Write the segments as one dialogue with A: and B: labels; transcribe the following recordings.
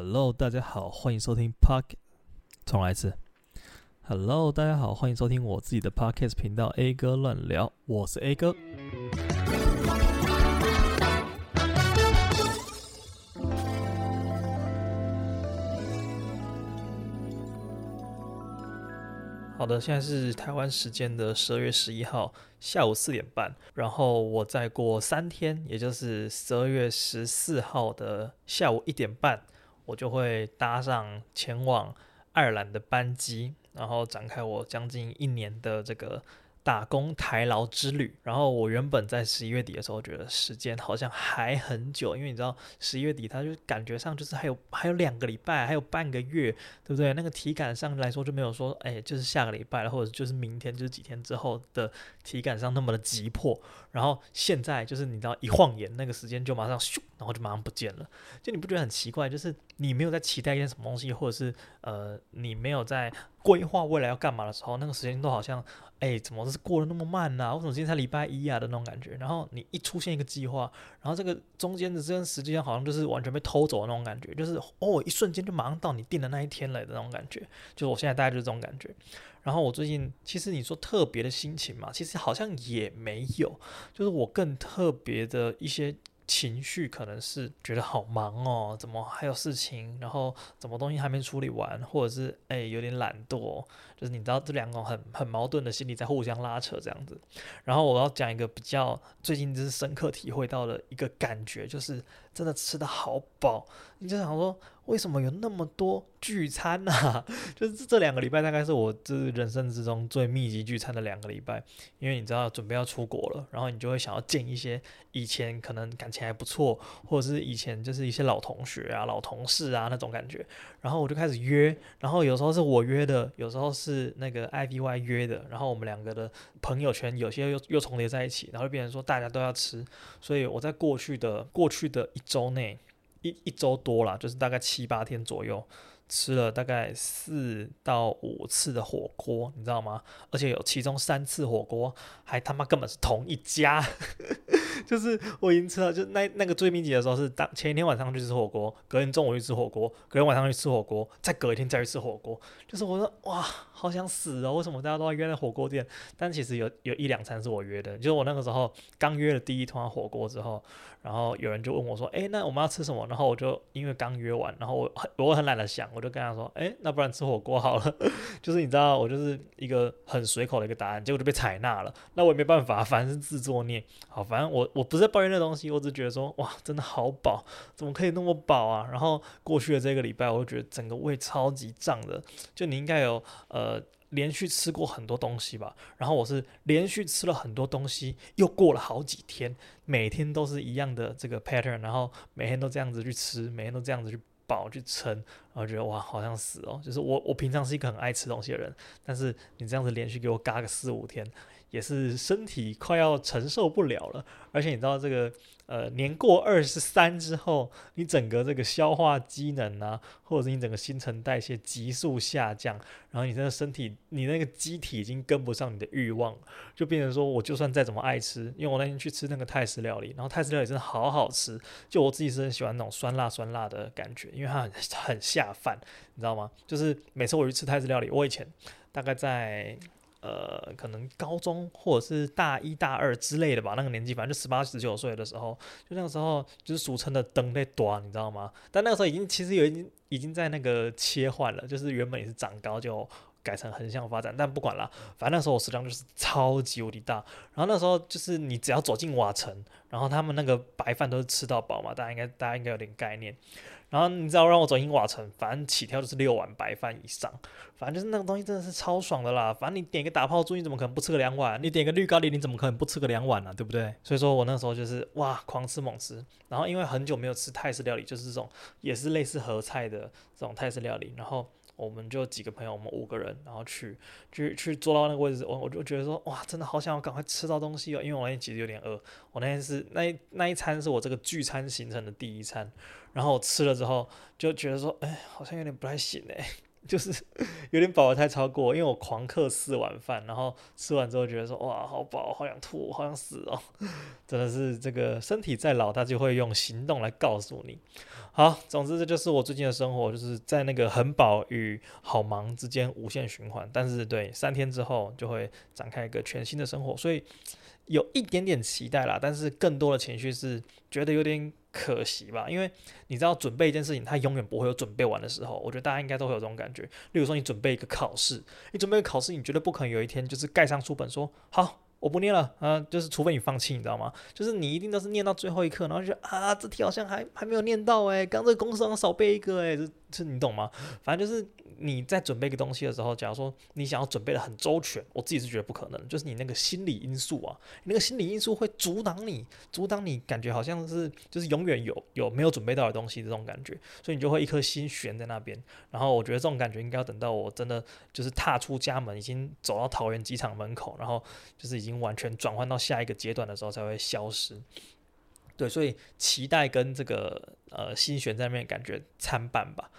A: Hello，大家好，欢迎收听 Park 重来一次。Hello，大家好，欢迎收听我自己的 Podcast 频道 A 哥乱聊，我是 A 哥。好的，现在是台湾时间的十二月十一号下午四点半，然后我再过三天，也就是十二月十四号的下午一点半。我就会搭上前往爱尔兰的班机，然后展开我将近一年的这个打工台劳之旅，然后我原本在十一月底的时候觉得时间好像还很久，因为你知道十一月底它就感觉上就是还有还有两个礼拜，还有半个月，对不对？那个体感上来说就没有说哎，就是下个礼拜了，或者就是明天，就是几天之后的体感上那么的急迫。然后现在就是你知道一晃眼，那个时间就马上咻，然后就马上不见了。就你不觉得很奇怪？就是你没有在期待一件什么东西，或者是呃你没有在规划未来要干嘛的时候，那个时间都好像。哎，怎么是过得那么慢呢？为什么今天才礼拜一啊的那种感觉？然后你一出现一个计划，然后这个中间的这段时间好像就是完全被偷走的那种感觉，就是哦，一瞬间就马上到你定的那一天了的那种感觉。就是我现在大概就是这种感觉。然后我最近其实你说特别的心情嘛，其实好像也没有，就是我更特别的一些。情绪可能是觉得好忙哦，怎么还有事情？然后怎么东西还没处理完？或者是哎有点懒惰，就是你知道这两种很很矛盾的心理在互相拉扯这样子。然后我要讲一个比较最近就是深刻体会到的一个感觉，就是真的吃得好饱。你就想说，为什么有那么多聚餐呢、啊？就是这两个礼拜大概是我这人生之中最密集聚餐的两个礼拜，因为你知道准备要出国了，然后你就会想要见一些以前可能感情还不错，或者是以前就是一些老同学啊、老同事啊那种感觉。然后我就开始约，然后有时候是我约的，有时候是那个 IVY 约的，然后我们两个的朋友圈有些又又重叠在一起，然后变成说大家都要吃。所以我在过去的过去的一周内。一一周多了，就是大概七八天左右，吃了大概四到五次的火锅，你知道吗？而且有其中三次火锅还他妈根本是同一家。就是我已经吃了，就那那个最密集的时候是当前一天晚上去吃火锅，隔天中午去吃火锅，隔天晚上去吃火锅，再隔一天再去吃火锅。就是我说哇，好想死哦！为什么大家都要约在火锅店？但其实有有一两餐是我约的，就是我那个时候刚约了第一团火锅之后，然后有人就问我说：“哎，那我们要吃什么？”然后我就因为刚约完，然后我很 我很懒得想，我就跟他说：“哎，那不然吃火锅好了。”就是你知道，我就是一个很随口的一个答案，结果就被采纳了。那我也没办法，反正是自作孽。好，反正我。我不是抱怨那东西，我只觉得说，哇，真的好饱，怎么可以那么饱啊？然后过去的这个礼拜，我就觉得整个胃超级胀的。就你应该有呃连续吃过很多东西吧？然后我是连续吃了很多东西，又过了好几天，每天都是一样的这个 pattern，然后每天都这样子去吃，每天都这样子去饱去撑，然后觉得哇，好像死哦。就是我我平常是一个很爱吃东西的人，但是你这样子连续给我嘎个四五天。也是身体快要承受不了了，而且你知道这个，呃，年过二十三之后，你整个这个消化机能啊，或者是你整个新陈代谢急速下降，然后你这个身体，你那个机体已经跟不上你的欲望，就变成说，我就算再怎么爱吃，因为我那天去吃那个泰式料理，然后泰式料理真的好好吃，就我自己是很喜欢那种酸辣酸辣的感觉，因为它很很下饭，你知道吗？就是每次我去吃泰式料理，我以前大概在。呃，可能高中或者是大一大二之类的吧，那个年纪，反正就十八十九岁的时候，就那个时候就是俗称的灯在短，你知道吗？但那个时候已经其实有已经已经在那个切换了，就是原本也是长高，就改成横向发展。但不管了，反正那时候我食量就是超级无敌大。然后那时候就是你只要走进瓦城，然后他们那个白饭都是吃到饱嘛，大家应该大家应该有点概念。然后你知道让我走进瓦城，反正起跳就是六碗白饭以上，反正就是那个东西真的是超爽的啦。反正你点个打泡猪，你怎么可能不吃个两碗？你点个绿咖喱，你怎么可能不吃个两碗呢？对不对？所以说我那时候就是哇，狂吃猛吃。然后因为很久没有吃泰式料理，就是这种也是类似合菜的这种泰式料理。然后我们就几个朋友，我们五个人，然后去去去坐到那个位置，我我就觉得说哇，真的好想要赶快吃到东西哦，因为我那天其实有点饿。我那天是那一那一餐是我这个聚餐行程的第一餐。然后我吃了之后就觉得说，哎，好像有点不太行哎，就是 有点饱的太超过，因为我狂嗑四碗饭，然后吃完之后觉得说哇好饱，好想吐，好想死哦，真的是这个身体再老，它就会用行动来告诉你。好，总之这就是我最近的生活，就是在那个很饱与好忙之间无限循环。但是对，三天之后就会展开一个全新的生活，所以有一点点期待啦，但是更多的情绪是觉得有点。可惜吧，因为你知道准备一件事情，它永远不会有准备完的时候。我觉得大家应该都会有这种感觉。例如说，你准备一个考试，你准备一个考试，你绝对不可能有一天就是盖上书本说好，我不念了啊，就是除非你放弃，你知道吗？就是你一定都是念到最后一刻，然后就觉得啊，这题好像还还没有念到哎，刚这个公式上少背一个哎，这你懂吗？反正就是。你在准备一个东西的时候，假如说你想要准备得很周全，我自己是觉得不可能，就是你那个心理因素啊，那个心理因素会阻挡你，阻挡你感觉好像是就是永远有有没有准备到的东西这种感觉，所以你就会一颗心悬在那边。然后我觉得这种感觉应该要等到我真的就是踏出家门，已经走到桃园机场门口，然后就是已经完全转换到下一个阶段的时候才会消失。对，所以期待跟这个呃心悬在那边感觉参半吧。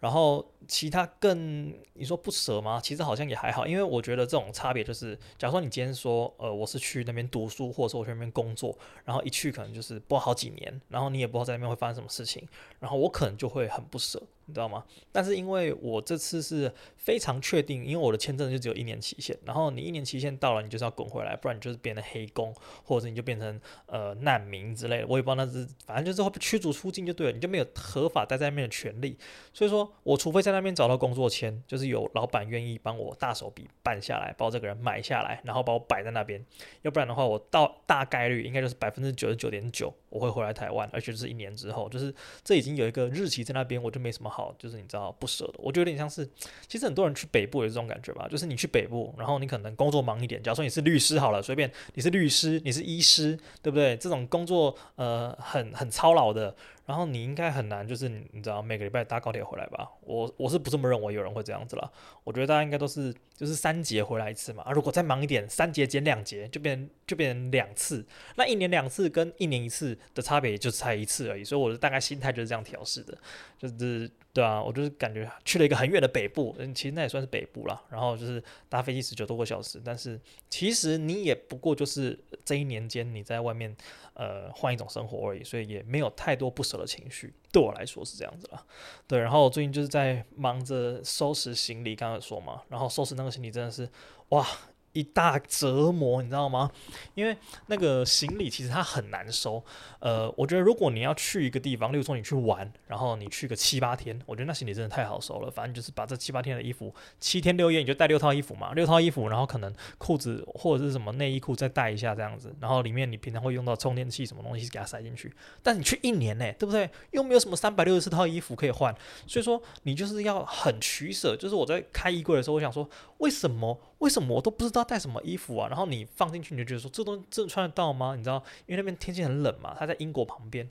A: 然后其他更你说不舍吗？其实好像也还好，因为我觉得这种差别就是，假如说你今天说，呃，我是去那边读书，或者说我去那边工作，然后一去可能就是不好几年，然后你也不知道在那边会发生什么事情，然后我可能就会很不舍。你知道吗？但是因为我这次是非常确定，因为我的签证就只有一年期限，然后你一年期限到了，你就是要滚回来，不然你就是变成黑工，或者你就变成呃难民之类的。我也不知道那是，反正就是会被驱逐出境就对了，你就没有合法待在那边的权利。所以说我除非在那边找到工作签，就是有老板愿意帮我大手笔办下来，把我这个人买下来，然后把我摆在那边，要不然的话，我到大概率应该就是百分之九十九点九我会回来台湾，而且就是一年之后，就是这已经有一个日期在那边，我就没什么好。就是你知道不舍的，我觉得有点像是，其实很多人去北部也是这种感觉吧，就是你去北部，然后你可能工作忙一点，假如说你是律师好了，随便你是律师，你是医师，对不对？这种工作呃很很操劳的。然后你应该很难，就是你知道每个礼拜搭高铁回来吧？我我是不这么认为，有人会这样子了。我觉得大家应该都是就是三节回来一次嘛。啊，如果再忙一点，三节减两节，就变就变成两次。那一年两次跟一年一次的差别也就才一次而已。所以我的大概心态就是这样调试的，就是对啊，我就是感觉去了一个很远的北部，嗯，其实那也算是北部啦。然后就是搭飞机十九多个小时，但是其实你也不过就是这一年间你在外面。呃，换一种生活而已，所以也没有太多不舍的情绪。对我来说是这样子啦。对，然后我最近就是在忙着收拾行李，刚刚说嘛，然后收拾那个行李真的是，哇。一大折磨，你知道吗？因为那个行李其实它很难收。呃，我觉得如果你要去一个地方，例如说你去玩，然后你去个七八天，我觉得那行李真的太好收了。反正就是把这七八天的衣服，七天六夜你就带六套衣服嘛，六套衣服，然后可能裤子或者是什么内衣裤再带一下这样子，然后里面你平常会用到充电器什么东西给它塞进去。但你去一年呢，对不对？又没有什么三百六十四套衣服可以换，所以说你就是要很取舍。就是我在开衣柜的时候，我想说，为什么？为什么我都不知道带什么衣服啊？然后你放进去，你就觉得说这东西真的穿得到吗？你知道，因为那边天气很冷嘛，他在英国旁边。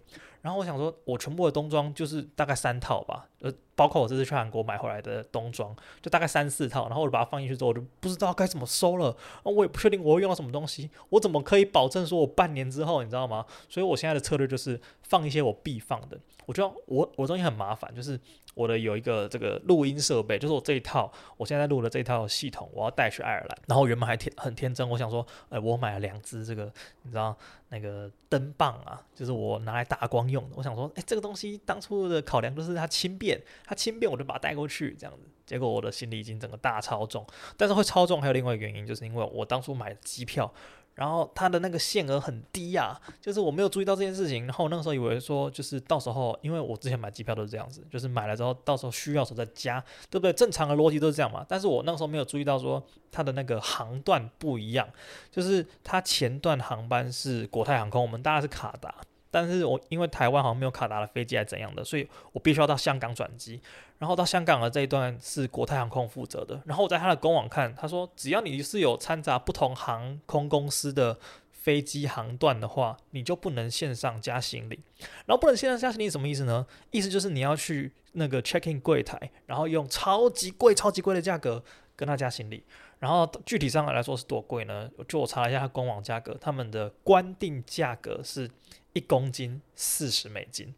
A: 然后我想说，我全部的冬装就是大概三套吧，呃，包括我这次去韩国买回来的冬装，就大概三四套。然后我就把它放进去之后，我就不知道该怎么收了。然后我也不确定我会用到什么东西，我怎么可以保证说我半年之后，你知道吗？所以我现在的策略就是放一些我必放的。我觉得我我东西很麻烦，就是。我的有一个这个录音设备，就是我这一套，我现在录的这套系统，我要带去爱尔兰。然后原本还天很天真，我想说，哎，我买了两只这个，你知道那个灯棒啊，就是我拿来打光用的。我想说，哎，这个东西当初的考量就是它轻便，它轻便我就把它带过去这样子。结果我的行李已经整个大超重，但是会超重还有另外一个原因，就是因为我当初买机票。然后它的那个限额很低啊，就是我没有注意到这件事情。然后那个时候以为说，就是到时候，因为我之前买机票都是这样子，就是买了之后，到时候需要时候再加，对不对？正常的逻辑都是这样嘛。但是我那个时候没有注意到说，它的那个航段不一样，就是它前段航班是国泰航空，我们大家是卡达。但是我因为台湾好像没有卡达的飞机还是怎样的，所以我必须要到香港转机，然后到香港的这一段是国泰航空负责的。然后我在他的官网看，他说只要你是有掺杂不同航空公司的飞机航段的话，你就不能线上加行李。然后不能线上加行李什么意思呢？意思就是你要去那个 check-in 柜台，然后用超级贵、超级贵的价格跟他加行李。然后具体上来说是多贵呢？就我查了一下他官网价格，他们的官定价格是。一公斤四十美金，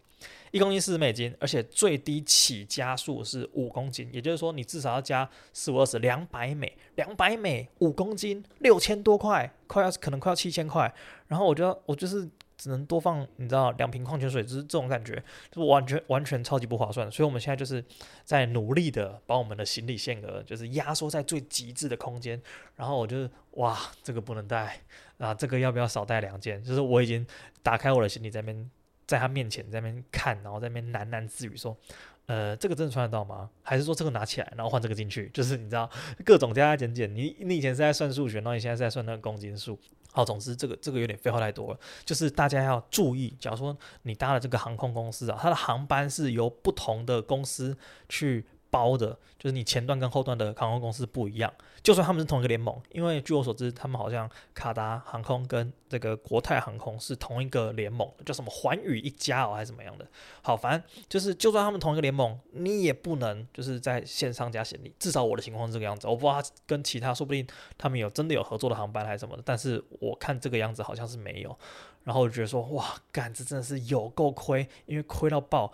A: 一公斤四十美金，而且最低起加数是五公斤，也就是说你至少要加四五二十两百美，两百美五公斤六千多块，快要可能快要七千块。然后我就我就是只能多放，你知道两瓶矿泉水，就是这种感觉，就完全完全超级不划算。所以我们现在就是在努力的把我们的行李限额就是压缩在最极致的空间。然后我就是哇，这个不能带啊，这个要不要少带两件？就是我已经打开我的行李在那边。在他面前，在那边看，然后在那边喃喃自语说：“呃，这个真的穿得到吗？还是说这个拿起来，然后换这个进去？就是你知道，各种加加减减。你你以前是在算数学，那你现在是在算那个公斤数。好，总之这个这个有点废话太多了。就是大家要注意，假如说你搭了这个航空公司啊，它的航班是由不同的公司去。”包的，就是你前段跟后段的航空公司不一样，就算他们是同一个联盟，因为据我所知，他们好像卡达航空跟这个国泰航空是同一个联盟，叫什么寰宇一家哦，还是怎么样的？好，反正就是就算他们同一个联盟，你也不能就是在线上加行李，至少我的情况是这个样子，我不知道跟其他，说不定他们有真的有合作的航班还是什么的，但是我看这个样子好像是没有，然后我觉得说，哇，干，这真的是有够亏，因为亏到爆。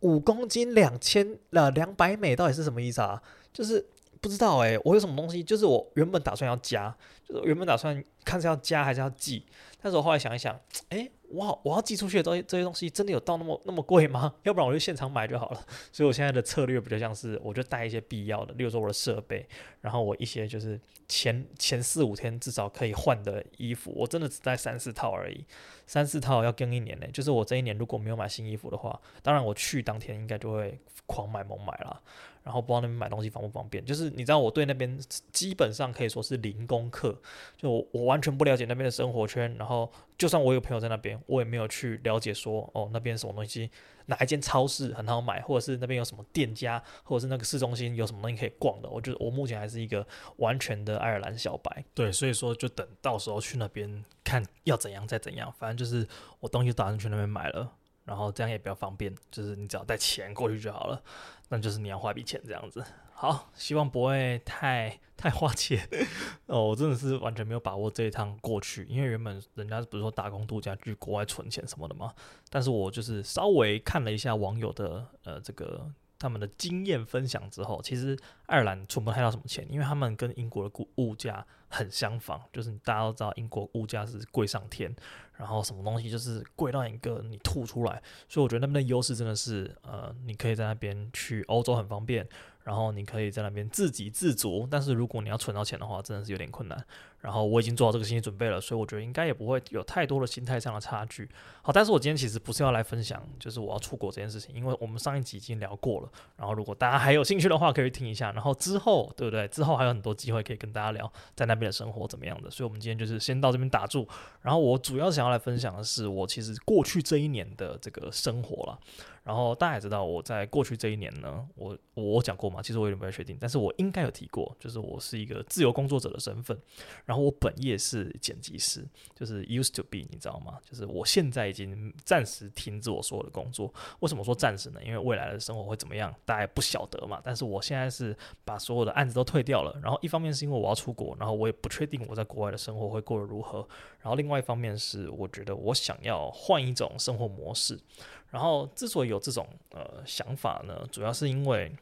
A: 五公斤两千呃两百美到底是什么意思啊？就是不知道哎、我有什么东西？就是我原本打算要加，就是原本打算看是要加还是要寄，但是我后来想一想，哎、欸，我我要寄出去的东西，这些东西真的有到那么那么贵吗？要不然我就现场买就好了。所以我现在的策略比较像是，我就带一些必要的，例如说我的设备，然后我一些就是前前四五天至少可以换的衣服，我真的只带三四套而已。三四套要跟一年呢，就是我这一年如果没有买新衣服的话，当然我去当天应该就会狂买猛买啦。然后不知道那边买东西方不方便，就是你知道我对那边基本上可以说是零功课，就我我完全不了解那边的生活圈。然后就算我有朋友在那边，我也没有去了解说哦那边什么东西，哪一间超市很好买，或者是那边有什么店家，或者是那个市中心有什么东西可以逛的。我觉得我目前还是一个完全的爱尔兰小白。对，所以说就等到时候去那边。看要怎样再怎样，反正就是我东西打算去那边买了，然后这样也比较方便，就是你只要带钱过去就好了。那就是你要花笔钱这样子。好，希望不会太太花钱哦。我真的是完全没有把握这一趟过去，因为原本人家不是说打工度假去国外存钱什么的嘛，但是我就是稍微看了一下网友的呃这个。他们的经验分享之后，其实爱尔兰存不太到什么钱，因为他们跟英国的物物价很相仿，就是大家都知道英国物价是贵上天，然后什么东西就是贵到一个你吐出来，所以我觉得那边的优势真的是，呃，你可以在那边去欧洲很方便。然后你可以在那边自给自足，但是如果你要存到钱的话，真的是有点困难。然后我已经做好这个心理准备了，所以我觉得应该也不会有太多的心态上的差距。好，但是我今天其实不是要来分享，就是我要出国这件事情，因为我们上一集已经聊过了。然后如果大家还有兴趣的话，可以听一下。然后之后，对不对？之后还有很多机会可以跟大家聊在那边的生活怎么样的。所以，我们今天就是先到这边打住。然后我主要想要来分享的是我其实过去这一年的这个生活了。然后大家也知道，我在过去这一年呢，我我讲过嘛，其实我有点不太确定，但是我应该有提过，就是我是一个自由工作者的身份。然后我本业是剪辑师，就是 used to be，你知道吗？就是我现在已经暂时停止我所有的工作。为什么说暂时呢？因为未来的生活会怎么样，大家不晓得嘛。但是我现在是把所有的案子都退掉了。然后一方面是因为我要出国，然后我也不确定我在国外的生活会过得如何。然后另外一方面是我觉得我想要换一种生活模式。然后之所以有这种呃想法呢，主要是因为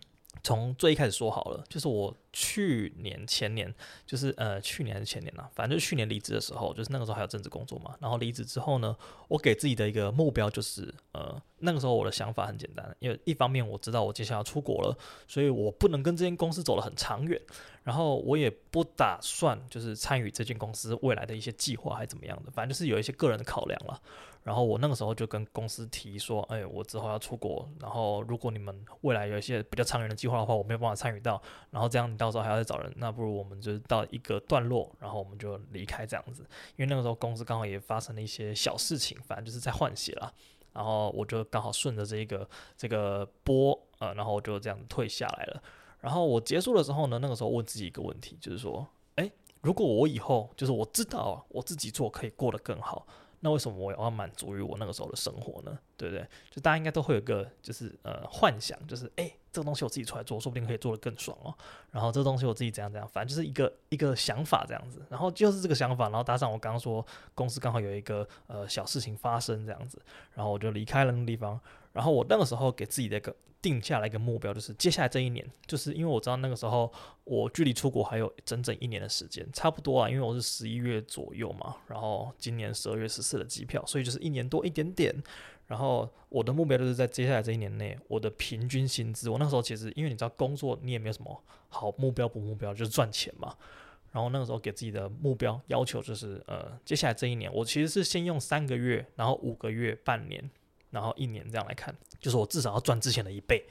A: 从最一开始说好了，就是我去年前年，就是呃去年还是前年啊，反正就是去年离职的时候，就是那个时候还有正职工作嘛。然后离职之后呢，我给自己的一个目标就是呃那个时候我的想法很简单，因为一方面我知道我接下来要出国了，所以我不能跟这间公司走得很长远，然后我也不打算就是参与这间公司未来的一些计划还是怎么样的，反正就是有一些个人的考量了。然后我那个时候就跟公司提说，哎，我之后要出国，然后如果你们未来有一些比较长远的计划的话，我没有办法参与到，然后这样你到时候还要再找人，那不如我们就到一个段落，然后我们就离开这样子。因为那个时候公司刚好也发生了一些小事情，反正就是在换血了，然后我就刚好顺着这一个这个波，呃，然后我就这样退下来了。然后我结束的时候呢，那个时候问自己一个问题，就是说，哎，如果我以后就是我知道我自己做可以过得更好。那为什么我要满足于我那个时候的生活呢？对不对？就大家应该都会有个就是呃幻想，就是诶、这个东西我自己出来做，说不定可以做得更爽哦。然后这个东西我自己怎样怎样，反正就是一个一个想法这样子。然后就是这个想法，然后搭上我刚刚说公司刚好有一个呃小事情发生这样子，然后我就离开了那个地方。然后我那个时候给自己的一个定下来一个目标，就是接下来这一年，就是因为我知道那个时候我距离出国还有整整一年的时间，差不多啊，因为我是十一月左右嘛，然后今年十二月十四的机票，所以就是一年多一点点。然后我的目标就是在接下来这一年内，我的平均薪资，我那时候其实因为你知道工作你也没有什么好目标不目标，就是赚钱嘛。然后那个时候给自己的目标要求就是，呃，接下来这一年我其实是先用三个月，然后五个月、半年，然后一年这样来看，就是我至少要赚之前的一倍。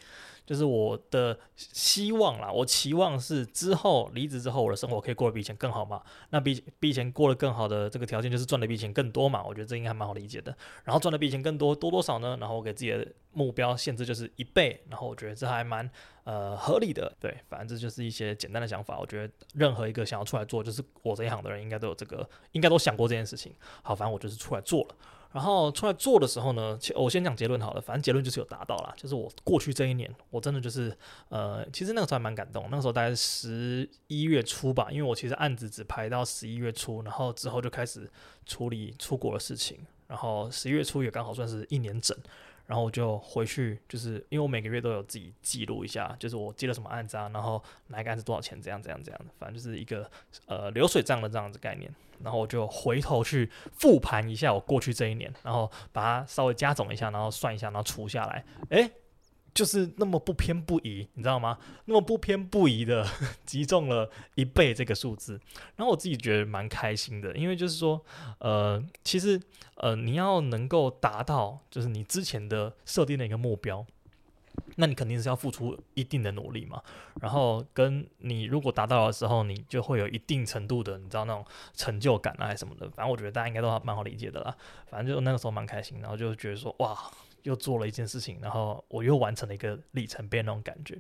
A: 就是我的希望啦，我期望是之后离职之后，我的生活可以过得比以前更好嘛。那比比以前过得更好的这个条件，就是赚的比以前更多嘛。我觉得这应该还蛮好理解的。然后赚的比以前更多，多多少呢？然后我给自己的目标限制就是一倍。然后我觉得这还蛮呃合理的。对，反正这就是一些简单的想法。我觉得任何一个想要出来做，就是我这一行的人，应该都有这个，应该都想过这件事情。好，反正我就是出来做了。然后出来做的时候呢，我先讲结论好了，反正结论就是有达到啦。就是我过去这一年，我真的就是，呃，其实那个时候还蛮感动。那个时候大概十一月初吧，因为我其实案子只排到十一月初，然后之后就开始处理出国的事情，然后十一月初也刚好算是一年整。然后我就回去，就是因为我每个月都有自己记录一下，就是我接了什么案子啊，然后哪一个案子多少钱，这样这样这样的，反正就是一个呃流水账的这样子概念。然后我就回头去复盘一下我过去这一年，然后把它稍微加总一下，然后算一下，然后除下来，诶。就是那么不偏不倚，你知道吗？那么不偏不倚的击中了一倍这个数字，然后我自己觉得蛮开心的，因为就是说，呃，其实呃，你要能够达到就是你之前的设定的一个目标，那你肯定是要付出一定的努力嘛。然后跟你如果达到的时候，你就会有一定程度的，你知道那种成就感啊，什么的。反正我觉得大家应该都蛮好理解的啦。反正就那个时候蛮开心，然后就觉得说，哇。又做了一件事情，然后我又完成了一个里程碑那种感觉。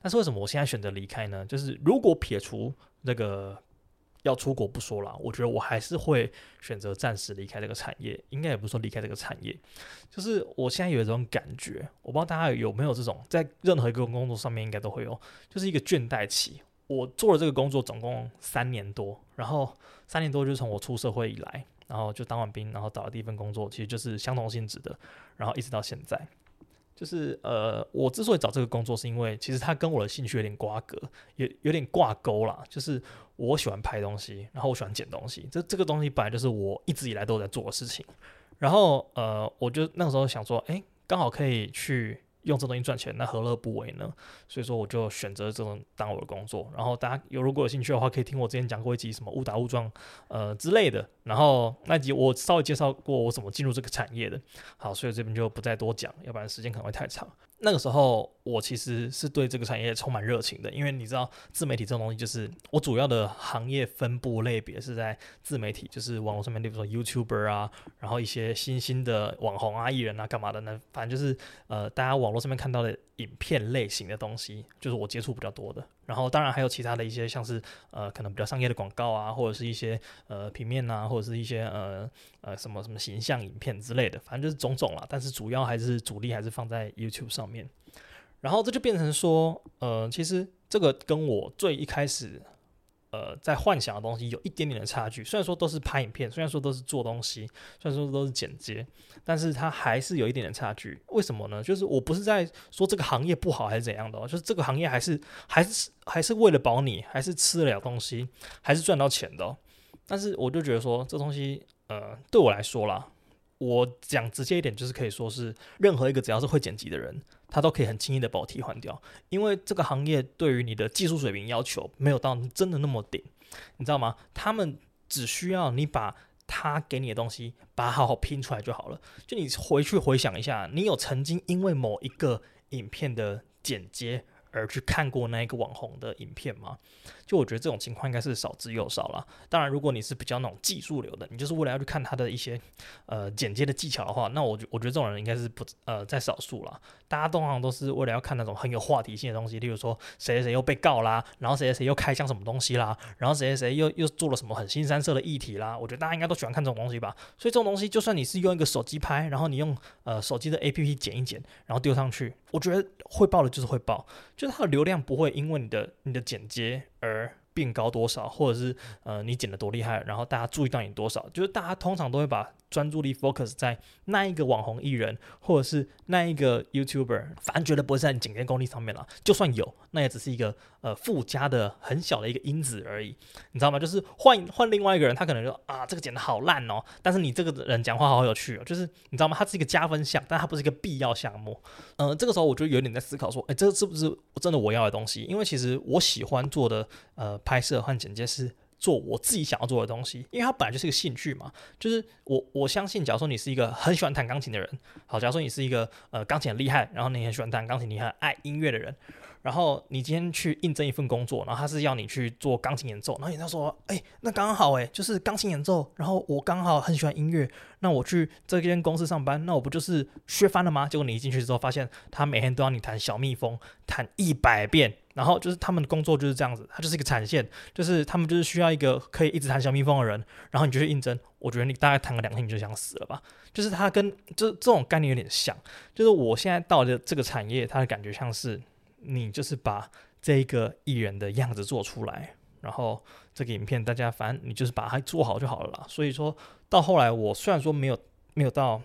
A: 但是为什么我现在选择离开呢？就是如果撇除那个要出国不说了，我觉得我还是会选择暂时离开这个产业。应该也不是说离开这个产业，就是我现在有一种感觉，我不知道大家有没有这种，在任何一个工作上面应该都会有，就是一个倦怠期。我做了这个工作总共三年多，然后三年多就是从我出社会以来。然后就当完兵，然后找了第一份工作，其实就是相同性质的，然后一直到现在，就是呃，我之所以找这个工作，是因为其实它跟我的兴趣有点瓜葛，有有点挂钩啦。就是我喜欢拍东西，然后我喜欢剪东西，这这个东西本来就是我一直以来都在做的事情。然后呃，我就那个时候想说，哎，刚好可以去。用这东西赚钱，那何乐不为呢？所以说我就选择这种当我的工作。然后大家有如果有兴趣的话，可以听我之前讲过一集什么误打误撞呃之类的。然后那集我稍微介绍过我怎么进入这个产业的。好，所以这边就不再多讲，要不然时间可能会太长。那个时候我其实是对这个产业充满热情的，因为你知道自媒体这种东西，就是我主要的行业分布类别是在自媒体，就是网络上面，比如说 YouTuber 啊，然后一些新兴的网红啊、艺人啊，干嘛的呢？反正就是呃，大家网络上面看到的。影片类型的东西，就是我接触比较多的。然后当然还有其他的一些，像是呃可能比较商业的广告啊，或者是一些呃平面啊，或者是一些呃呃什么什么形象影片之类的，反正就是种种啦。但是主要还是主力还是放在 YouTube 上面。然后这就变成说，呃，其实这个跟我最一开始。呃，在幻想的东西有一点点的差距。虽然说都是拍影片，虽然说都是做东西，虽然说都是剪接，但是它还是有一点点差距。为什么呢？就是我不是在说这个行业不好还是怎样的哦，就是这个行业还是还是还是为了保你，还是吃得了东西，还是赚到钱的。但是我就觉得说，这东西，呃，对我来说啦。我讲直接一点，就是可以说是任何一个只要是会剪辑的人，他都可以很轻易的把我替换掉，因为这个行业对于你的技术水平要求没有到真的那么顶，你知道吗？他们只需要你把他给你的东西，把它好好拼出来就好了。就你回去回想一下，你有曾经因为某一个影片的剪接，而去看过那一个网红的影片吗？就我觉得这种情况应该是少之又少了。当然，如果你是比较那种技术流的，你就是为了要去看他的一些呃剪接的技巧的话，那我我觉得这种人应该是不呃在少数了。大家通常都是为了要看那种很有话题性的东西，例如说谁谁谁又被告啦，然后谁谁谁又开箱什么东西啦，然后谁谁谁又又做了什么很新三色的议题啦。我觉得大家应该都喜欢看这种东西吧。所以这种东西，就算你是用一个手机拍，然后你用呃手机的 APP 剪一剪，然后丢上去，我觉得会爆的就是会爆，就是它的流量不会因为你的你的剪接而变高多少，或者是呃你剪的多厉害，然后大家注意到你多少，就是大家通常都会把专注力 focus 在那一个网红艺人，或者是那一个 YouTuber，反正绝对不会在你剪接功力上面了。就算有，那也只是一个呃附加的很小的一个因子而已，你知道吗？就是换换另外一个人，他可能就啊这个剪得好烂哦，但是你这个人讲话好有趣哦，就是你知道吗？它是一个加分项，但它不是一个必要项目。嗯、这个时候我就有点在思考说，哎，这个是不是真的我要的东西？因为其实我喜欢做的呃拍摄和剪接是。做我自己想要做的东西，因为它本来就是一个兴趣嘛。就是我我相信，假如说你是一个很喜欢弹钢琴的人，好，假如说你是一个呃钢琴很厉害，然后你很喜欢弹钢琴，你很爱音乐的人，然后你今天去应征一份工作，然后他是要你去做钢琴演奏，然后你他说，哎、那刚好哎，就是钢琴演奏，然后我刚好很喜欢音乐，那我去这间公司上班，那我不就是削翻了吗？结果你一进去之后，发现他每天都要你弹小蜜蜂，弹一百遍。然后就是他们的工作就是这样子，他就是一个产线，就是他们就是需要一个可以一直弹小蜜蜂的人，然后你就去应征。我觉得你大概弹个两天你就想死了吧？就是他跟这这种概念有点像，就是我现在到的这个产业，他的感觉像是你就是把这个艺人的样子做出来，然后这个影片大家反正你就是把它做好就好了啦。所以说到后来，我虽然说没有没有到。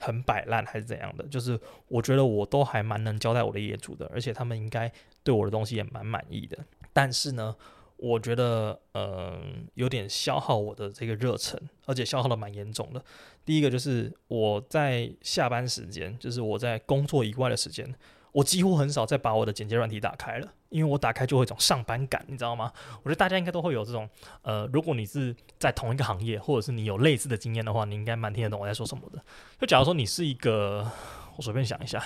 A: 很摆烂还是怎样的？就是我觉得我都还蛮能交代我的业主的，而且他们应该对我的东西也蛮满意的。但是呢，我觉得嗯、呃、有点消耗我的这个热忱，而且消耗的蛮严重的。第一个就是我在下班时间，就是我在工作以外的时间。我几乎很少再把我的剪接软体打开了，因为我打开就会有一种上班感，你知道吗？我觉得大家应该都会有这种，呃，如果你是在同一个行业，或者是你有类似的经验的话，你应该蛮听得懂我在说什么的。就假如说你是一个，我随便想一下，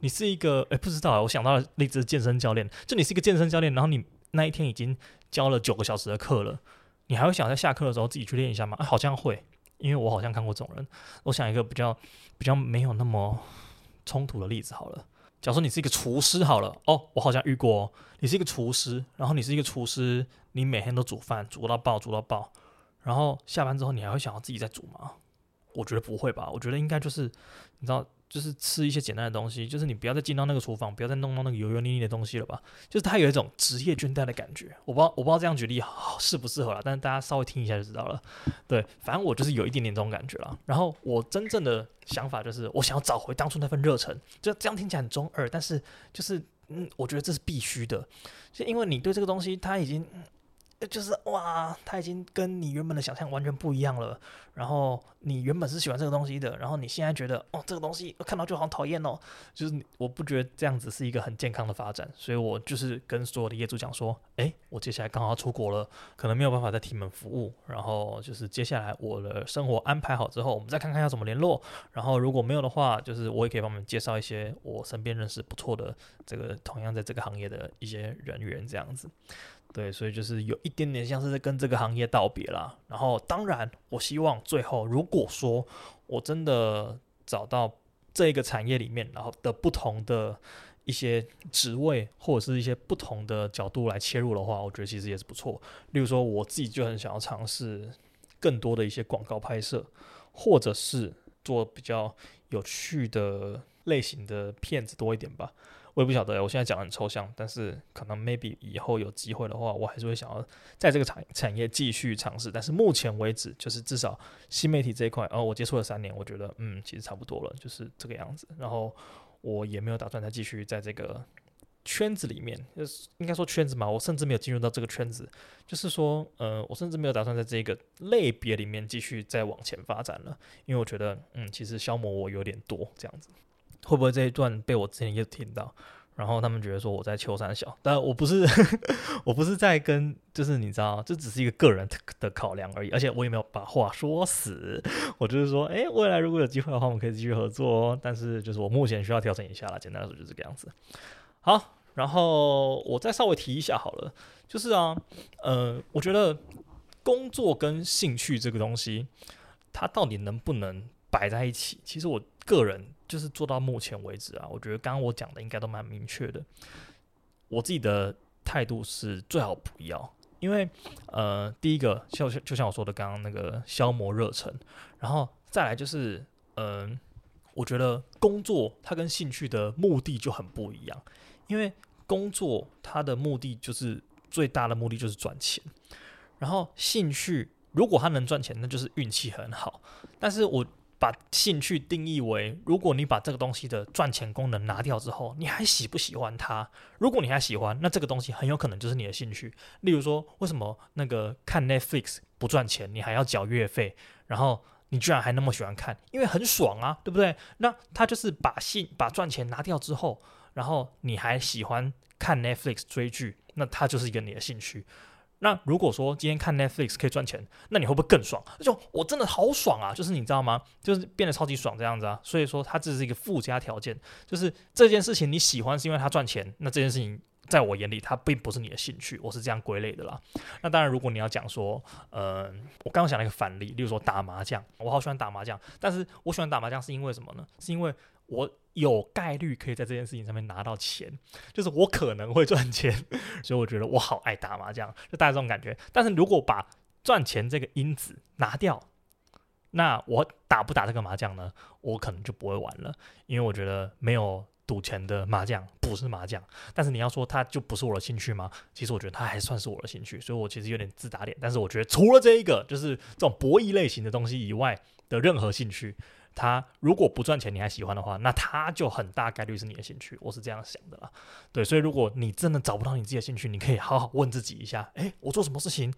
A: 你是一个，诶，不知道，我想到了例子，健身教练，就你是一个健身教练，然后你那一天已经教了九个小时的课了，你还会想在下课的时候自己去练一下吗？啊，好像会，因为我好像看过这种人。我想一个比较比较没有那么冲突的例子好了。假如说你是一个厨师好了哦，我好像遇过哦。你是一个厨师，然后你是一个厨师，你每天都煮饭，煮到爆，煮到爆，然后下班之后你还会想要自己再煮吗？我觉得不会吧。我觉得应该就是你知道。就是吃一些简单的东西，就是你不要再进到那个厨房，不要再弄到那个油油腻腻的东西了吧。就是它有一种职业倦怠的感觉。我不知道，我不知道这样举例适不适合啦，但是大家稍微听一下就知道了。对，反正我就是有一点点这种感觉啦。然后我真正的想法就是，我想要找回当初那份热忱。就这样听起来很中二，但是就是嗯，我觉得这是必须的，就因为你对这个东西它已经。就是哇，他已经跟你原本的想象完全不一样了。然后你原本是喜欢这个东西的，然后你现在觉得哦，这个东西看到就好讨厌哦。就是我不觉得这样子是一个很健康的发展，所以我就是跟所有的业主讲说，诶，我接下来刚好要出国了，可能没有办法再替你们服务。然后就是接下来我的生活安排好之后，我们再看看要怎么联络。然后如果没有的话，就是我也可以帮你们介绍一些我身边认识不错的这个同样在这个行业的一些人员这样子。对，所以就是有一点点像是在跟这个行业道别啦。然后，当然，我希望最后，如果说我真的找到这个产业里面，然后的不同的一些职位或者是一些不同的角度来切入的话，我觉得其实也是不错。例如说，我自己就很想要尝试更多的一些广告拍摄，或者是做比较有趣的类型的片子多一点吧。我也不晓得，我现在讲很抽象，但是可能 maybe 以后有机会的话，我还是会想要在这个产产业继续尝试。但是目前为止，就是至少新媒体这一块，哦，我接触了三年，我觉得嗯，其实差不多了，就是这个样子。然后我也没有打算再继续在这个圈子里面，就是应该说圈子嘛，我甚至没有进入到这个圈子，就是说，呃，我甚至没有打算在这个类别里面继续再往前发展了，因为我觉得嗯，其实消磨我有点多这样子。会不会这一段被我之前也听到，然后他们觉得说我在秋山小，但我不是，我不是在跟，就是你知道，这只是一个个人的考量而已，而且我也没有把话说死，我就是说，诶，未来如果有机会的话，我们可以继续合作哦。但是就是我目前需要调整一下啦，简单来说就是这个样子。好，然后我再稍微提一下好了，就是啊，呃，我觉得工作跟兴趣这个东西，它到底能不能摆在一起？其实我个人。就是做到目前为止啊，我觉得刚刚我讲的应该都蛮明确的。我自己的态度是最好不要，因为呃，第一个就就像我说的刚刚那个消磨热忱，然后再来就是嗯、我觉得工作它跟兴趣的目的就很不一样，因为工作它的目的就是最大的目的就是赚钱，然后兴趣。如果他能赚钱，那就是运气很好。但是我把兴趣定义为，如果你把这个东西的赚钱功能拿掉之后，你还喜不喜欢它？如果你还喜欢，那这个东西很有可能就是你的兴趣。例如说，为什么那个看 Netflix 不赚钱，你还要缴月费，然后你居然还那么喜欢看？因为很爽啊，对不对？那他就是把兴把赚钱拿掉之后，然后你还喜欢看 Netflix 追剧，那它就是一个你的兴趣。那如果说今天看 Netflix 可以赚钱，那你会不会更爽？就我真的好爽啊！就是你知道吗？就是变得超级爽这样子啊。所以说它只是一个附加条件，就是这件事情你喜欢是因为它赚钱，那这件事情在我眼里它并不是你的兴趣，我是这样归类的啦。那当然，如果你要讲说，呃，我刚刚想了一个反例，例如说打麻将，我好喜欢打麻将，但是我喜欢打麻将是因为什么呢？是因为我有概率可以在这件事情上面拿到钱，就是我可能会赚钱，所以我觉得我好爱打麻将，就大概这种感觉。但是如果把赚钱这个因子拿掉，那我打不打这个麻将呢？我可能就不会玩了，因为我觉得没有赌钱的麻将不是麻将。但是你要说它就不是我的兴趣吗？其实我觉得它还算是我的兴趣，所以我其实有点自打脸。但是我觉得除了这一个，就是这种博弈类型的东西以外的任何兴趣。他如果不赚钱，你还喜欢的话，那他就很大概率是你的兴趣。我是这样想的啦。对，所以如果你真的找不到你自己的兴趣，你可以好好问自己一下：诶，我做什么事情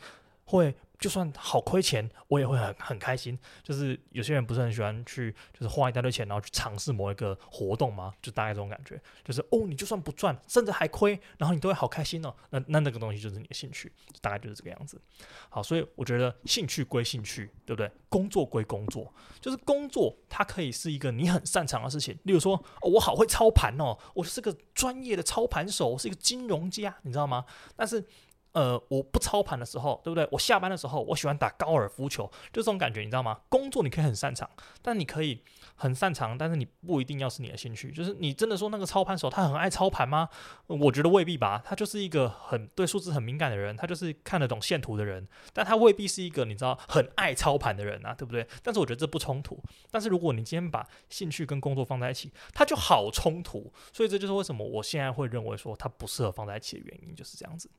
A: 会？就算好亏钱，我也会很很开心。就是有些人不是很喜欢去，就是花一大堆钱，然后去尝试某一个活动吗？就大概这种感觉，就是哦，你就算不赚，甚至还亏，然后你都会好开心哦。那那那个东西就是你的兴趣，大概就是这个样子。好，所以我觉得兴趣归兴趣，对不对？工作归工作，就是工作它可以是一个你很擅长的事情。例如说，哦，我好会操盘哦，我是个专业的操盘手，是一个金融家，你知道吗？但是。呃，我不操盘的时候，对不对？我下班的时候，我喜欢打高尔夫球，就这种感觉，你知道吗？工作你可以很擅长，但你可以很擅长，但是你不一定要是你的兴趣。就是你真的说那个操盘手他很爱操盘吗？我觉得未必吧。他就是一个很对数字很敏感的人，他就是看得懂线图的人，但他未必是一个你知道很爱操盘的人啊，对不对？但是我觉得这不冲突。但是如果你今天把兴趣跟工作放在一起，它就好冲突。所以这就是为什么我现在会认为说它不适合放在一起的原因，就是这样子。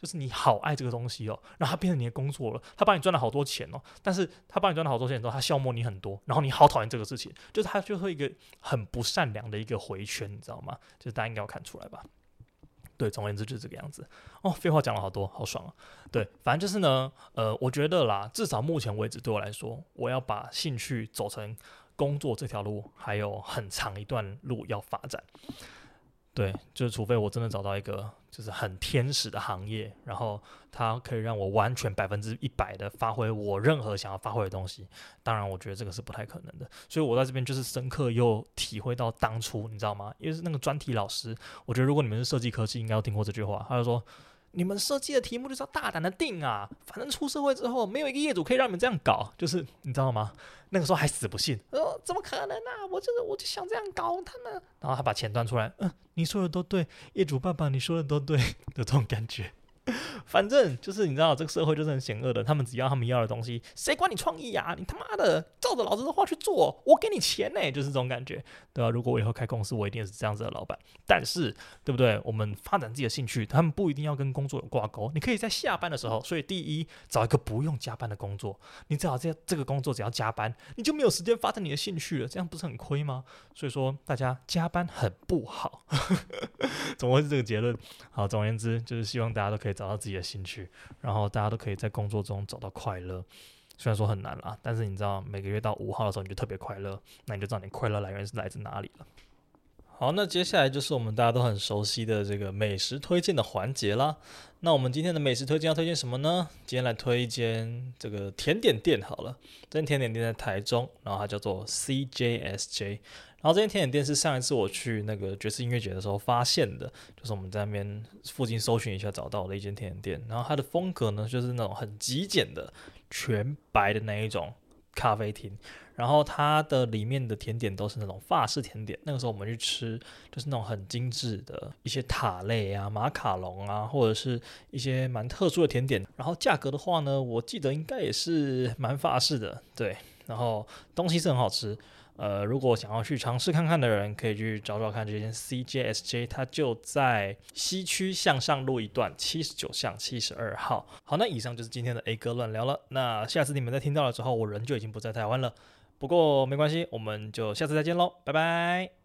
A: 就是你好爱这个东西哦，然后它变成你的工作了，它帮你赚了好多钱哦。但是它帮你赚了好多钱之后，它消磨你很多，然后你好讨厌这个事情，就是它就会一个很不善良的一个回圈，你知道吗？就是大家应该要看出来吧？对，总而言之就是这个样子。哦，废话讲了好多，好爽啊！对，反正就是呢，呃，我觉得啦，至少目前为止对我来说，我要把兴趣走成工作这条路，还有很长一段路要发展。对，就是除非我真的找到一个就是很天使的行业，然后它可以让我完全百分之一百的发挥我任何想要发挥的东西。当然，我觉得这个是不太可能的。所以我在这边就是深刻又体会到当初，你知道吗？因为是那个专题老师，我觉得如果你们是设计科技，应该要听过这句话。他就说。你们设计的题目就是要大胆的定啊，反正出社会之后没有一个业主可以让你们这样搞，就是你知道吗？那个时候还死不信，呃，怎么可能呢？我就是我就想这样搞他们，然后他把钱端出来，嗯，你说的都对，业主爸爸你说的都对 的这种感觉。反正就是你知道，这个社会就是很险恶的。他们只要他们要的东西，谁管你创意呀？你他妈的照着老子的话去做，我给你钱呢，就是这种感觉，对啊，如果我以后开公司，我一定是这样子的老板。但是，对不对？我们发展自己的兴趣，他们不一定要跟工作有挂钩。你可以在下班的时候，所以第一，找一个不用加班的工作。你只要这这个工作只要加班，你就没有时间发展你的兴趣了，这样不是很亏吗？所以说，大家加班很不好。怎么会是这个结论？好，总而言之，就是希望大家都可以找到自己的兴趣，然后大家都可以在工作中找到快乐。虽然说很难啦，但是你知道，每个月到五号的时候你就特别快乐，那你就知道你快乐来源是来自哪里了。好，那接下来就是我们大家都很熟悉的这个美食推荐的环节啦。那我们今天的美食推荐要推荐什么呢？今天来推一间这个甜点店好了。这间甜点店在台中，然后它叫做 CJSJ。然后这间甜点店是上一次我去那个爵士音乐节的时候发现的，就是我们在那边附近搜寻一下找到的一间甜点店。然后它的风格呢，就是那种很极简的全白的那一种咖啡厅。然后它的里面的甜点都是那种法式甜点。那个时候我们去吃，就是那种很精致的一些塔类啊、马卡龙啊，或者是一些蛮特殊的甜点。然后价格的话呢，我记得应该也是蛮法式的，对。然后东西是很好吃。呃，如果想要去尝试看看的人，可以去找找看这间 CJSJ，它就在西区向上路一段七十九巷七十二号。好，那以上就是今天的 A 哥乱聊了。那下次你们在听到了之后，我人就已经不在台湾了。不过没关系，我们就下次再见喽，拜拜。